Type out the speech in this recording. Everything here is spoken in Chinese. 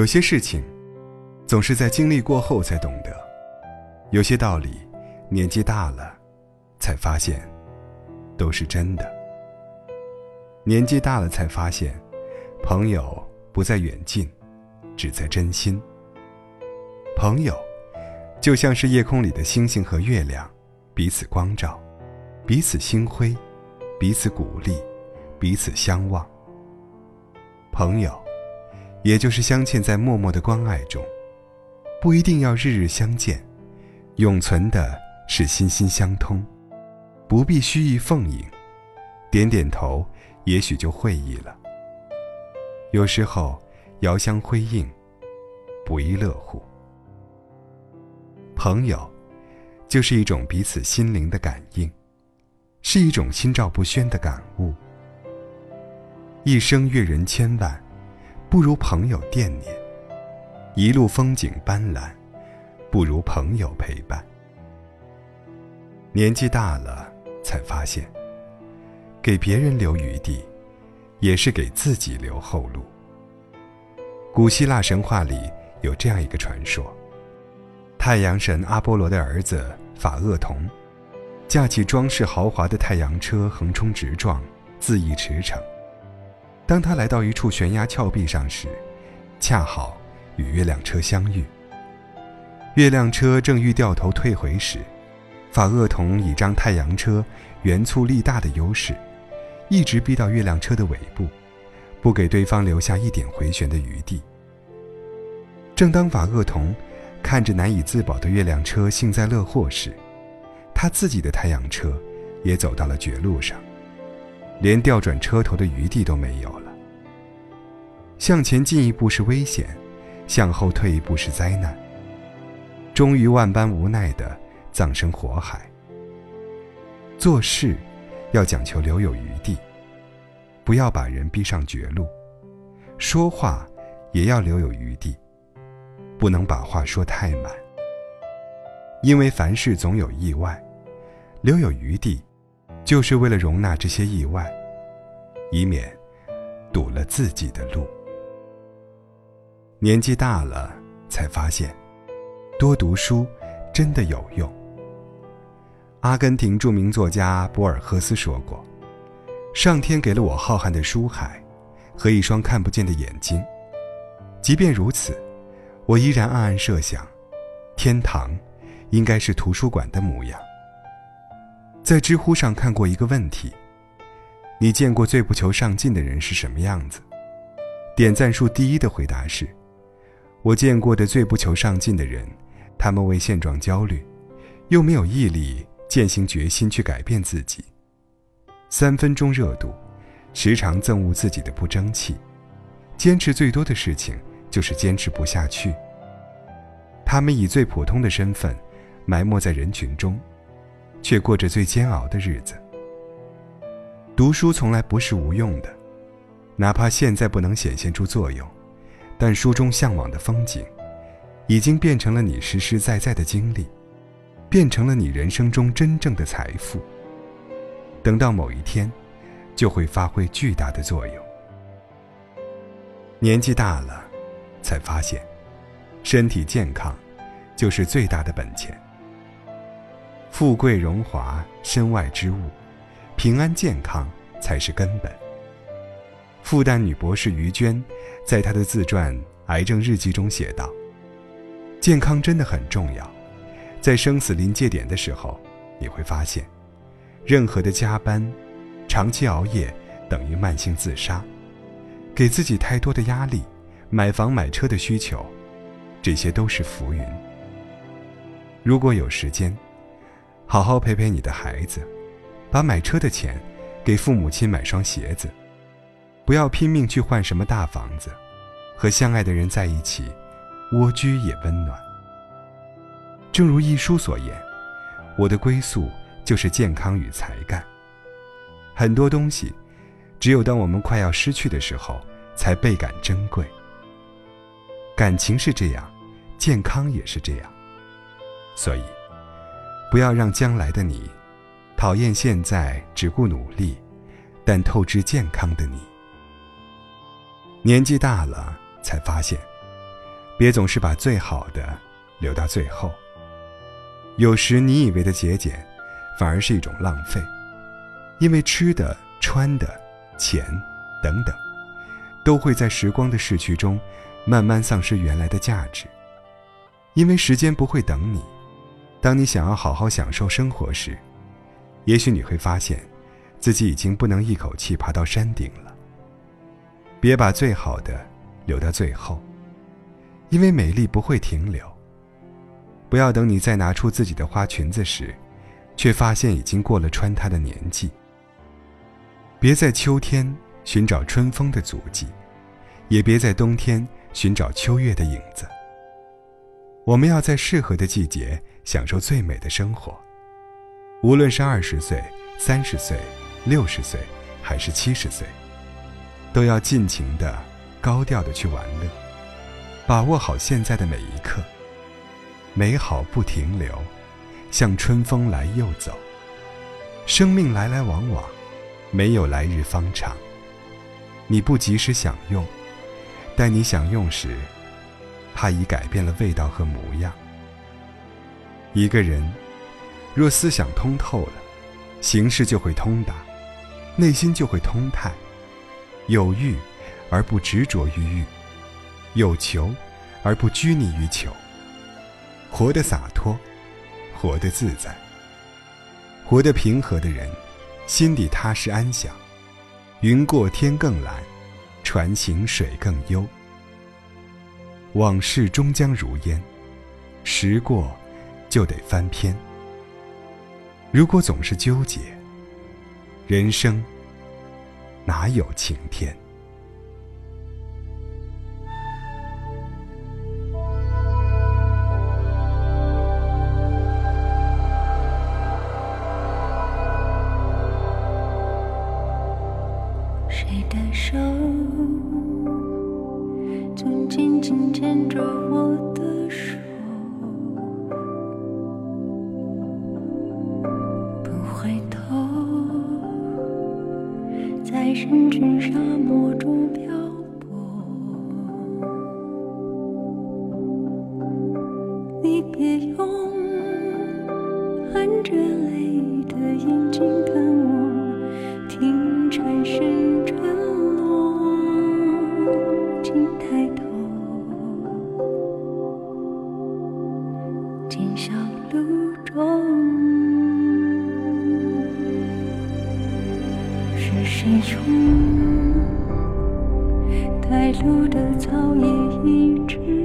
有些事情，总是在经历过后才懂得；有些道理，年纪大了，才发现，都是真的。年纪大了才发现，朋友不在远近，只在真心。朋友，就像是夜空里的星星和月亮，彼此光照，彼此星辉，彼此鼓励，彼此相望。朋友。也就是镶嵌在默默的关爱中，不一定要日日相见，永存的是心心相通，不必虚意奉迎，点点头，也许就会意了。有时候遥相辉映，不亦乐乎。朋友，就是一种彼此心灵的感应，是一种心照不宣的感悟。一生阅人千万。不如朋友惦念，一路风景斑斓，不如朋友陪伴。年纪大了，才发现，给别人留余地，也是给自己留后路。古希腊神话里有这样一个传说：太阳神阿波罗的儿子法厄同，驾起装饰豪华的太阳车，横冲直撞，恣意驰骋。当他来到一处悬崖峭壁上时，恰好与月亮车相遇。月亮车正欲掉头退回时，法厄同倚仗太阳车圆粗力大的优势，一直逼到月亮车的尾部，不给对方留下一点回旋的余地。正当法厄同看着难以自保的月亮车幸灾乐祸时，他自己的太阳车也走到了绝路上。连调转车头的余地都没有了。向前进一步是危险，向后退一步是灾难。终于万般无奈的葬身火海。做事要讲求留有余地，不要把人逼上绝路；说话也要留有余地，不能把话说太满。因为凡事总有意外，留有余地。就是为了容纳这些意外，以免堵了自己的路。年纪大了，才发现多读书真的有用。阿根廷著名作家博尔赫斯说过：“上天给了我浩瀚的书海和一双看不见的眼睛，即便如此，我依然暗暗设想，天堂应该是图书馆的模样。”在知乎上看过一个问题：你见过最不求上进的人是什么样子？点赞数第一的回答是：我见过的最不求上进的人，他们为现状焦虑，又没有毅力、践行决心去改变自己。三分钟热度，时常憎恶自己的不争气，坚持最多的事情就是坚持不下去。他们以最普通的身份，埋没在人群中。却过着最煎熬的日子。读书从来不是无用的，哪怕现在不能显现出作用，但书中向往的风景，已经变成了你实实在在的经历，变成了你人生中真正的财富。等到某一天，就会发挥巨大的作用。年纪大了，才发现，身体健康，就是最大的本钱。富贵荣华身外之物，平安健康才是根本。复旦女博士于娟在她的自传《癌症日记》中写道：“健康真的很重要，在生死临界点的时候，你会发现，任何的加班、长期熬夜等于慢性自杀，给自己太多的压力，买房买车的需求，这些都是浮云。如果有时间。”好好陪陪你的孩子，把买车的钱给父母亲买双鞋子，不要拼命去换什么大房子，和相爱的人在一起，蜗居也温暖。正如一书所言，我的归宿就是健康与才干。很多东西，只有当我们快要失去的时候，才倍感珍贵。感情是这样，健康也是这样，所以。不要让将来的你讨厌现在只顾努力，但透支健康的你。年纪大了才发现，别总是把最好的留到最后。有时你以为的节俭，反而是一种浪费，因为吃的、穿的、钱等等，都会在时光的逝去中，慢慢丧失原来的价值。因为时间不会等你，当你想要好好享受生活时，也许你会发现，自己已经不能一口气爬到山顶了。别把最好的留到最后，因为美丽不会停留。不要等你再拿出自己的花裙子时，却发现已经过了穿它的年纪。别在秋天寻找春风的足迹，也别在冬天寻找秋月的影子。我们要在适合的季节享受最美的生活，无论是二十岁、三十岁、六十岁，还是七十岁，都要尽情的、高调的去玩乐，把握好现在的每一刻。美好不停留，像春风来又走。生命来来往往，没有来日方长。你不及时享用，待你享用时，它已改变了味道和模样。一个人若思想通透了，行事就会通达，内心就会通泰。有欲而不执着于欲，有求而不拘泥于求。活得洒脱，活得自在，活得平和的人，心底踏实安详。云过天更蓝，船行水更悠。往事终将如烟，时过就得翻篇。如果总是纠结，人生哪有晴天？紧牵着我的手？不回头，在人群早已一直